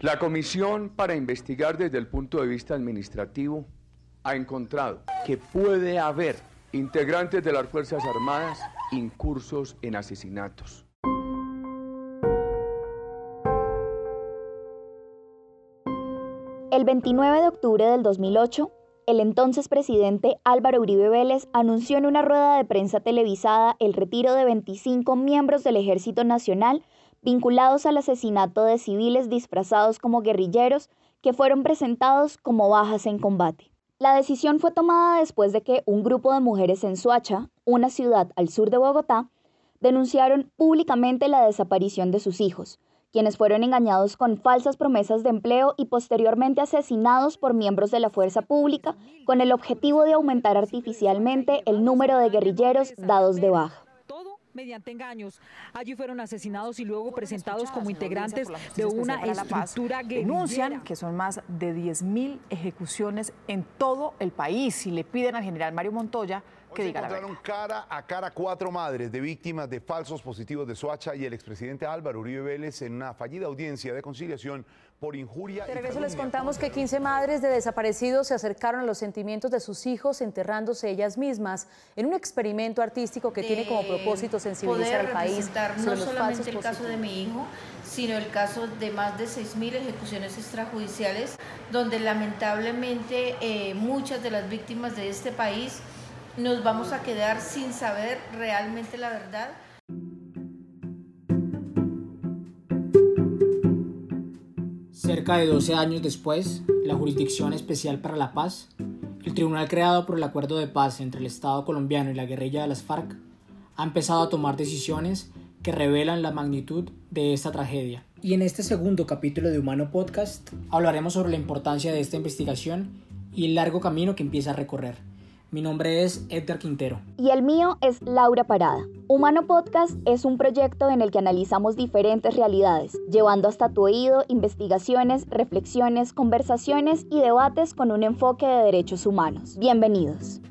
La comisión para investigar desde el punto de vista administrativo ha encontrado que puede haber integrantes de las Fuerzas Armadas incursos en asesinatos. El 29 de octubre del 2008, el entonces presidente Álvaro Uribe Vélez anunció en una rueda de prensa televisada el retiro de 25 miembros del Ejército Nacional vinculados al asesinato de civiles disfrazados como guerrilleros que fueron presentados como bajas en combate. La decisión fue tomada después de que un grupo de mujeres en Suacha, una ciudad al sur de Bogotá, denunciaron públicamente la desaparición de sus hijos, quienes fueron engañados con falsas promesas de empleo y posteriormente asesinados por miembros de la fuerza pública con el objetivo de aumentar artificialmente el número de guerrilleros dados de baja mediante engaños. Allí fueron asesinados y luego presentados como integrantes de una estructura que Denuncian que son más de 10.000 ejecuciones en todo el país. Y le piden al general Mario Montoya que diga la verdad. cara a cara cuatro madres de víctimas de falsos positivos de Soacha y el expresidente Álvaro Uribe Vélez en una fallida audiencia de conciliación por injuria. De regreso les contamos que 15 madres de desaparecidos se acercaron a los sentimientos de sus hijos enterrándose ellas mismas en un experimento artístico que tiene como propósito sensibilizar al país. no solamente el caso de mi hijo, sino el caso de más de 6.000 ejecuciones extrajudiciales, donde lamentablemente eh, muchas de las víctimas de este país nos vamos a quedar sin saber realmente la verdad. Cerca de 12 años después, la Jurisdicción Especial para la Paz, el tribunal creado por el Acuerdo de Paz entre el Estado colombiano y la guerrilla de las FARC, ha empezado a tomar decisiones que revelan la magnitud de esta tragedia. Y en este segundo capítulo de Humano Podcast hablaremos sobre la importancia de esta investigación y el largo camino que empieza a recorrer. Mi nombre es Edgar Quintero. Y el mío es Laura Parada. Humano Podcast es un proyecto en el que analizamos diferentes realidades, llevando hasta tu oído investigaciones, reflexiones, conversaciones y debates con un enfoque de derechos humanos. Bienvenidos.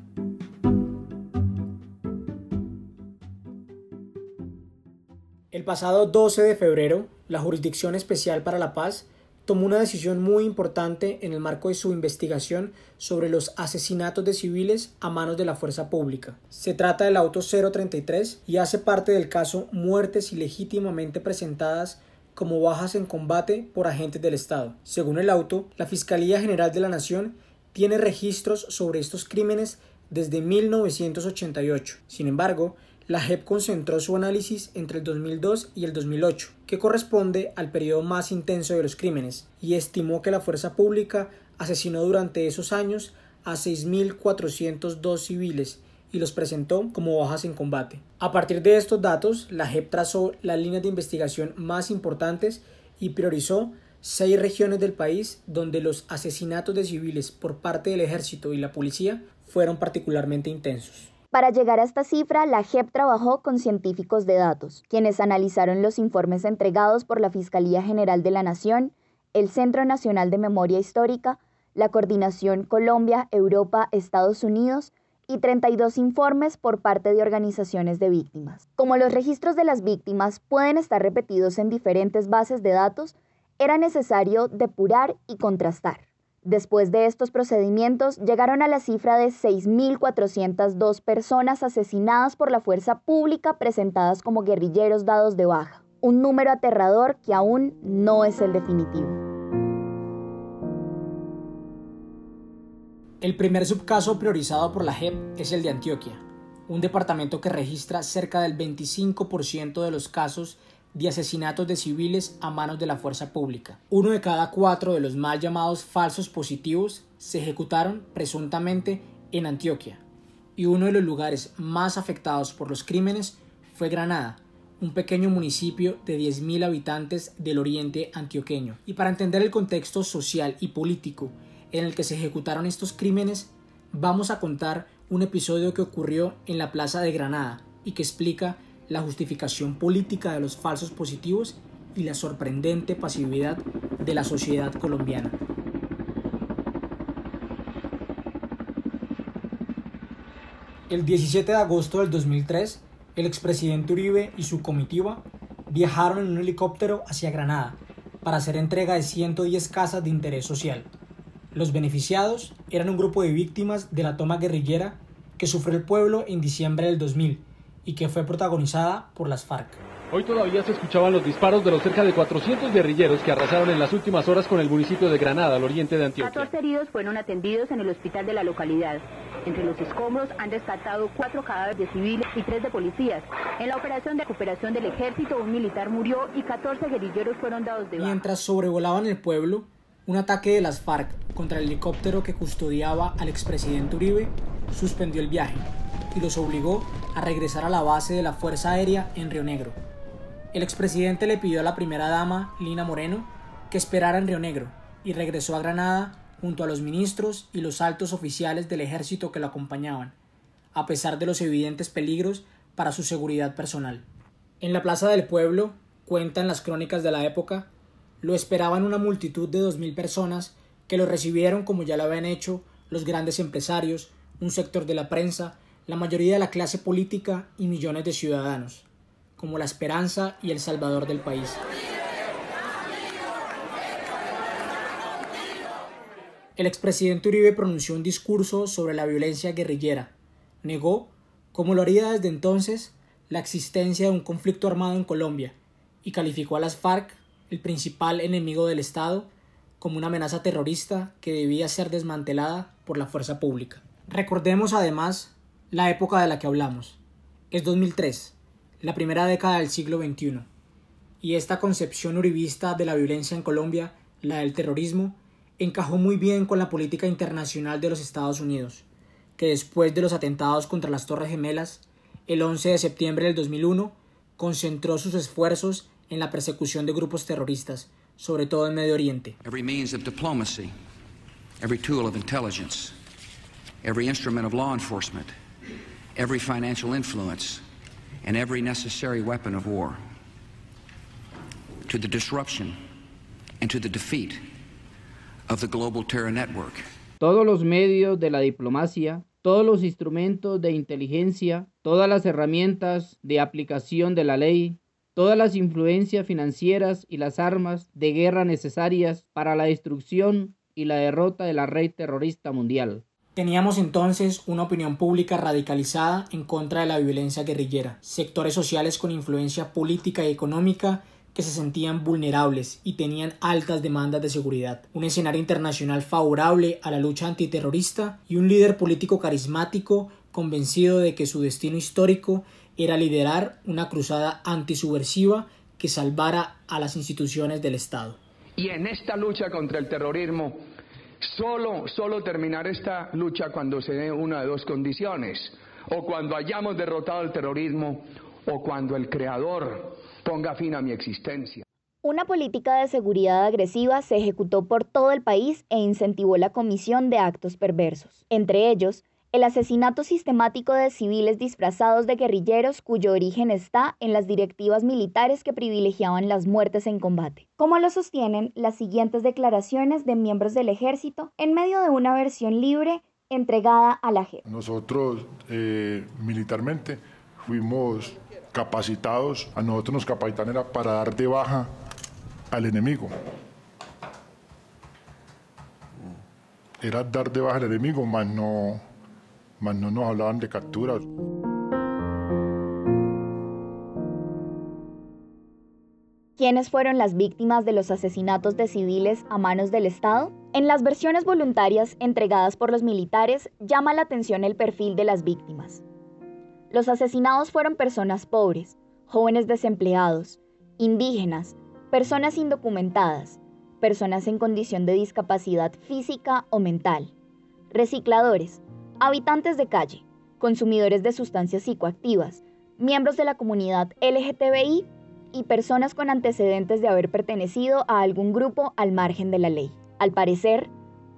El pasado 12 de febrero, la Jurisdicción Especial para la Paz tomó una decisión muy importante en el marco de su investigación sobre los asesinatos de civiles a manos de la fuerza pública. Se trata del auto 033 y hace parte del caso muertes ilegítimamente presentadas como bajas en combate por agentes del Estado. Según el auto, la Fiscalía General de la Nación tiene registros sobre estos crímenes desde 1988. Sin embargo, la JEP concentró su análisis entre el 2002 y el 2008, que corresponde al periodo más intenso de los crímenes, y estimó que la fuerza pública asesinó durante esos años a 6.402 civiles y los presentó como bajas en combate. A partir de estos datos, la JEP trazó las líneas de investigación más importantes y priorizó seis regiones del país donde los asesinatos de civiles por parte del ejército y la policía fueron particularmente intensos. Para llegar a esta cifra, la JEP trabajó con científicos de datos, quienes analizaron los informes entregados por la Fiscalía General de la Nación, el Centro Nacional de Memoria Histórica, la Coordinación Colombia, Europa, Estados Unidos y 32 informes por parte de organizaciones de víctimas. Como los registros de las víctimas pueden estar repetidos en diferentes bases de datos, era necesario depurar y contrastar. Después de estos procedimientos, llegaron a la cifra de 6.402 personas asesinadas por la fuerza pública presentadas como guerrilleros dados de baja, un número aterrador que aún no es el definitivo. El primer subcaso priorizado por la JEP es el de Antioquia, un departamento que registra cerca del 25% de los casos de asesinatos de civiles a manos de la fuerza pública. Uno de cada cuatro de los mal llamados falsos positivos se ejecutaron presuntamente en Antioquia, y uno de los lugares más afectados por los crímenes fue Granada, un pequeño municipio de 10.000 habitantes del oriente antioqueño. Y para entender el contexto social y político en el que se ejecutaron estos crímenes, vamos a contar un episodio que ocurrió en la Plaza de Granada y que explica la justificación política de los falsos positivos y la sorprendente pasividad de la sociedad colombiana. El 17 de agosto del 2003, el expresidente Uribe y su comitiva viajaron en un helicóptero hacia Granada, para hacer entrega de 110 casas de interés social. Los beneficiados eran un grupo de víctimas de la toma guerrillera que sufrió el pueblo en diciembre del 2000 y que fue protagonizada por las FARC. Hoy todavía se escuchaban los disparos de los cerca de 400 guerrilleros que arrasaron en las últimas horas con el municipio de Granada, al oriente de Antioquia. 14 heridos fueron atendidos en el hospital de la localidad. Entre los escombros han rescatado cuatro cadáveres de civiles y tres de policías. En la operación de recuperación del ejército, un militar murió y 14 guerrilleros fueron dados de baja. Mientras sobrevolaban el pueblo, un ataque de las FARC contra el helicóptero que custodiaba al expresidente Uribe suspendió el viaje y los obligó a regresar a la base de la Fuerza Aérea en Río Negro. El expresidente le pidió a la primera dama, Lina Moreno, que esperara en Río Negro y regresó a Granada junto a los ministros y los altos oficiales del ejército que lo acompañaban, a pesar de los evidentes peligros para su seguridad personal. En la plaza del pueblo, cuentan las crónicas de la época, lo esperaban una multitud de dos mil personas que lo recibieron como ya lo habían hecho los grandes empresarios, un sector de la prensa, la mayoría de la clase política y millones de ciudadanos como la esperanza y el salvador del país. El expresidente Uribe pronunció un discurso sobre la violencia guerrillera. Negó, como lo haría desde entonces, la existencia de un conflicto armado en Colombia y calificó a las FARC, el principal enemigo del Estado, como una amenaza terrorista que debía ser desmantelada por la fuerza pública. Recordemos además la época de la que hablamos. Es 2003 la primera década del siglo XXI. Y esta concepción uribista de la violencia en Colombia, la del terrorismo, encajó muy bien con la política internacional de los Estados Unidos, que después de los atentados contra las Torres Gemelas, el 11 de septiembre del 2001, concentró sus esfuerzos en la persecución de grupos terroristas, sobre todo en Medio Oriente. Every financial influence, and every necessary weapon of war to the disruption and to the defeat of the global terror network. Todos los medios de la diplomacia, todos los instrumentos de inteligencia, todas las herramientas de aplicación de la ley, todas las influencias financieras y las armas de guerra necesarias para la destrucción y la derrota de la red terrorista mundial. Teníamos entonces una opinión pública radicalizada en contra de la violencia guerrillera, sectores sociales con influencia política y económica que se sentían vulnerables y tenían altas demandas de seguridad, un escenario internacional favorable a la lucha antiterrorista y un líder político carismático convencido de que su destino histórico era liderar una cruzada antisubversiva que salvara a las instituciones del Estado. Y en esta lucha contra el terrorismo Solo, solo terminar esta lucha cuando se dé una de dos condiciones, o cuando hayamos derrotado el terrorismo, o cuando el Creador ponga fin a mi existencia. Una política de seguridad agresiva se ejecutó por todo el país e incentivó la comisión de actos perversos, entre ellos el asesinato sistemático de civiles disfrazados de guerrilleros cuyo origen está en las directivas militares que privilegiaban las muertes en combate, como lo sostienen las siguientes declaraciones de miembros del ejército en medio de una versión libre entregada a la JEP. Nosotros eh, militarmente fuimos capacitados, a nosotros nos capacitaron era para dar de baja al enemigo. Era dar de baja al enemigo, más no más no nos hablaban de capturas. ¿Quiénes fueron las víctimas de los asesinatos de civiles a manos del Estado? En las versiones voluntarias entregadas por los militares llama la atención el perfil de las víctimas. Los asesinados fueron personas pobres, jóvenes desempleados, indígenas, personas indocumentadas, personas en condición de discapacidad física o mental, recicladores, habitantes de calle, consumidores de sustancias psicoactivas, miembros de la comunidad LGTBI y personas con antecedentes de haber pertenecido a algún grupo al margen de la ley. Al parecer,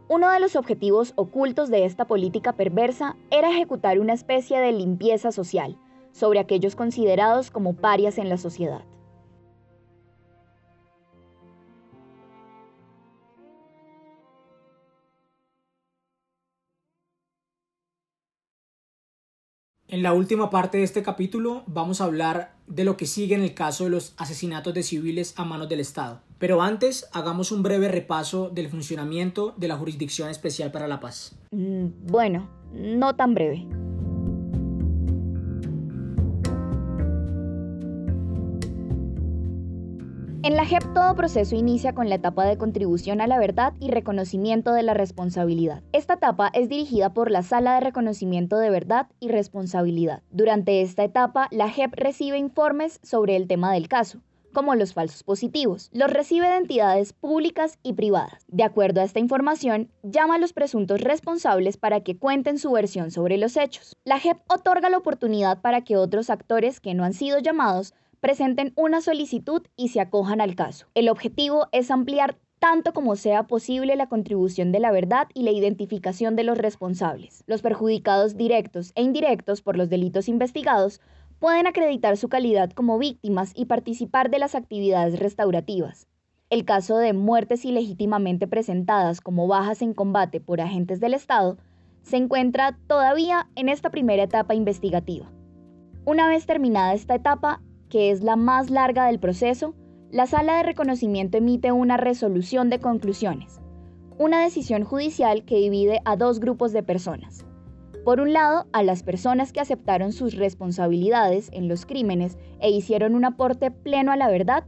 uno de los objetivos ocultos de esta política perversa era ejecutar una especie de limpieza social sobre aquellos considerados como parias en la sociedad. En la última parte de este capítulo vamos a hablar de lo que sigue en el caso de los asesinatos de civiles a manos del Estado. Pero antes, hagamos un breve repaso del funcionamiento de la Jurisdicción Especial para la Paz. Mm, bueno, no tan breve. En la JEP todo proceso inicia con la etapa de contribución a la verdad y reconocimiento de la responsabilidad. Esta etapa es dirigida por la Sala de Reconocimiento de Verdad y Responsabilidad. Durante esta etapa, la JEP recibe informes sobre el tema del caso, como los falsos positivos. Los recibe de entidades públicas y privadas. De acuerdo a esta información, llama a los presuntos responsables para que cuenten su versión sobre los hechos. La JEP otorga la oportunidad para que otros actores que no han sido llamados presenten una solicitud y se acojan al caso. El objetivo es ampliar tanto como sea posible la contribución de la verdad y la identificación de los responsables. Los perjudicados directos e indirectos por los delitos investigados pueden acreditar su calidad como víctimas y participar de las actividades restaurativas. El caso de muertes ilegítimamente presentadas como bajas en combate por agentes del Estado se encuentra todavía en esta primera etapa investigativa. Una vez terminada esta etapa, que es la más larga del proceso, la sala de reconocimiento emite una resolución de conclusiones, una decisión judicial que divide a dos grupos de personas. Por un lado, a las personas que aceptaron sus responsabilidades en los crímenes e hicieron un aporte pleno a la verdad,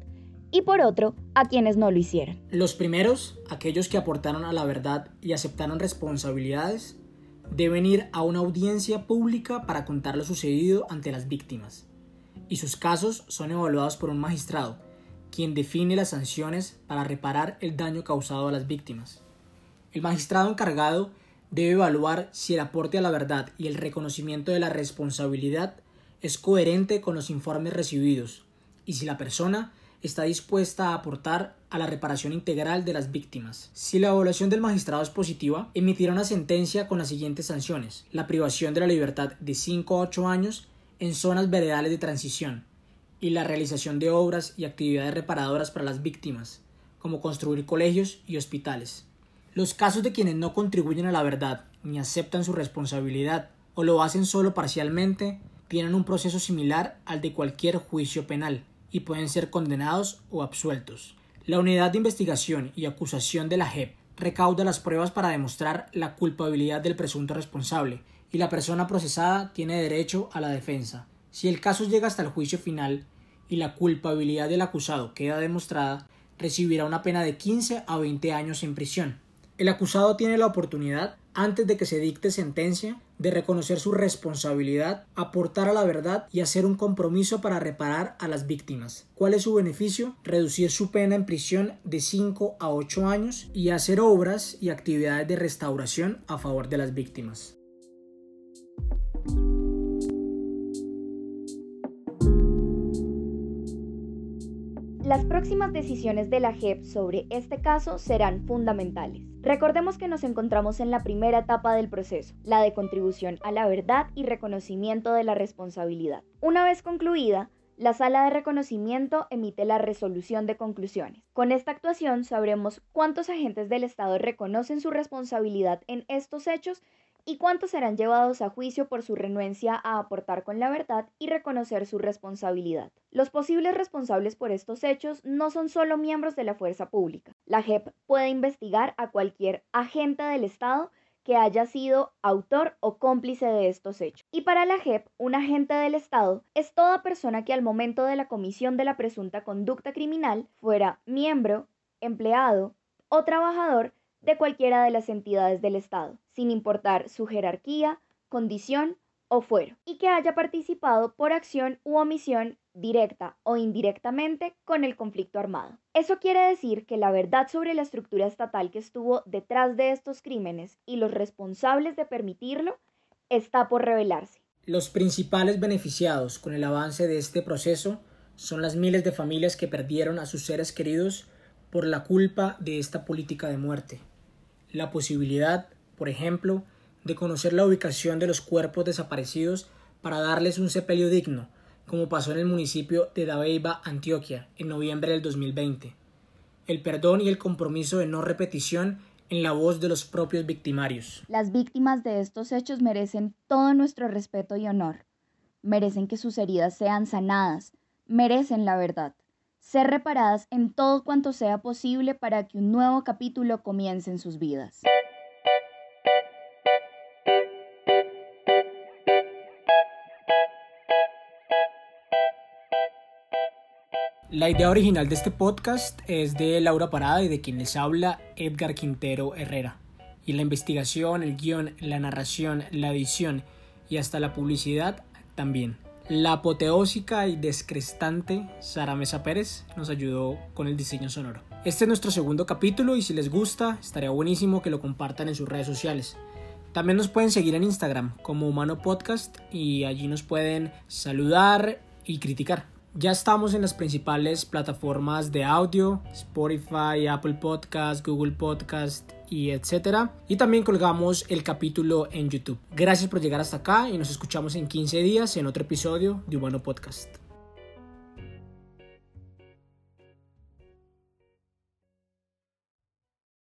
y por otro, a quienes no lo hicieron. Los primeros, aquellos que aportaron a la verdad y aceptaron responsabilidades, deben ir a una audiencia pública para contar lo sucedido ante las víctimas y sus casos son evaluados por un magistrado, quien define las sanciones para reparar el daño causado a las víctimas. El magistrado encargado debe evaluar si el aporte a la verdad y el reconocimiento de la responsabilidad es coherente con los informes recibidos y si la persona está dispuesta a aportar a la reparación integral de las víctimas. Si la evaluación del magistrado es positiva, emitirá una sentencia con las siguientes sanciones. La privación de la libertad de 5 a 8 años en zonas veredales de transición y la realización de obras y actividades reparadoras para las víctimas, como construir colegios y hospitales. Los casos de quienes no contribuyen a la verdad ni aceptan su responsabilidad o lo hacen solo parcialmente tienen un proceso similar al de cualquier juicio penal y pueden ser condenados o absueltos. La unidad de investigación y acusación de la JEP recauda las pruebas para demostrar la culpabilidad del presunto responsable y la persona procesada tiene derecho a la defensa. Si el caso llega hasta el juicio final y la culpabilidad del acusado queda demostrada, recibirá una pena de 15 a 20 años en prisión. El acusado tiene la oportunidad, antes de que se dicte sentencia, de reconocer su responsabilidad, aportar a la verdad y hacer un compromiso para reparar a las víctimas. ¿Cuál es su beneficio? Reducir su pena en prisión de 5 a 8 años y hacer obras y actividades de restauración a favor de las víctimas. Las próximas decisiones de la JEP sobre este caso serán fundamentales. Recordemos que nos encontramos en la primera etapa del proceso, la de contribución a la verdad y reconocimiento de la responsabilidad. Una vez concluida, la sala de reconocimiento emite la resolución de conclusiones. Con esta actuación sabremos cuántos agentes del Estado reconocen su responsabilidad en estos hechos y cuántos serán llevados a juicio por su renuencia a aportar con la verdad y reconocer su responsabilidad. Los posibles responsables por estos hechos no son solo miembros de la fuerza pública. La JEP puede investigar a cualquier agente del Estado que haya sido autor o cómplice de estos hechos. Y para la JEP, un agente del Estado es toda persona que al momento de la comisión de la presunta conducta criminal fuera miembro, empleado o trabajador de cualquiera de las entidades del Estado, sin importar su jerarquía, condición o fuero, y que haya participado por acción u omisión directa o indirectamente con el conflicto armado. Eso quiere decir que la verdad sobre la estructura estatal que estuvo detrás de estos crímenes y los responsables de permitirlo está por revelarse. Los principales beneficiados con el avance de este proceso son las miles de familias que perdieron a sus seres queridos por la culpa de esta política de muerte la posibilidad, por ejemplo, de conocer la ubicación de los cuerpos desaparecidos para darles un sepelio digno, como pasó en el municipio de Dabeiba, Antioquia, en noviembre del 2020. El perdón y el compromiso de no repetición en la voz de los propios victimarios. Las víctimas de estos hechos merecen todo nuestro respeto y honor. merecen que sus heridas sean sanadas, merecen la verdad, ser reparadas en todo cuanto sea posible para que un nuevo capítulo comience en sus vidas. La idea original de este podcast es de Laura Parada y de quien les habla Edgar Quintero Herrera. Y la investigación, el guion, la narración, la edición y hasta la publicidad también. La apoteósica y descrestante Sara Mesa Pérez nos ayudó con el diseño sonoro. Este es nuestro segundo capítulo y si les gusta, estaría buenísimo que lo compartan en sus redes sociales. También nos pueden seguir en Instagram como Humano Podcast y allí nos pueden saludar y criticar. Ya estamos en las principales plataformas de audio, Spotify, Apple Podcast, Google Podcast y etcétera. Y también colgamos el capítulo en YouTube. Gracias por llegar hasta acá y nos escuchamos en 15 días en otro episodio de Humano Podcast.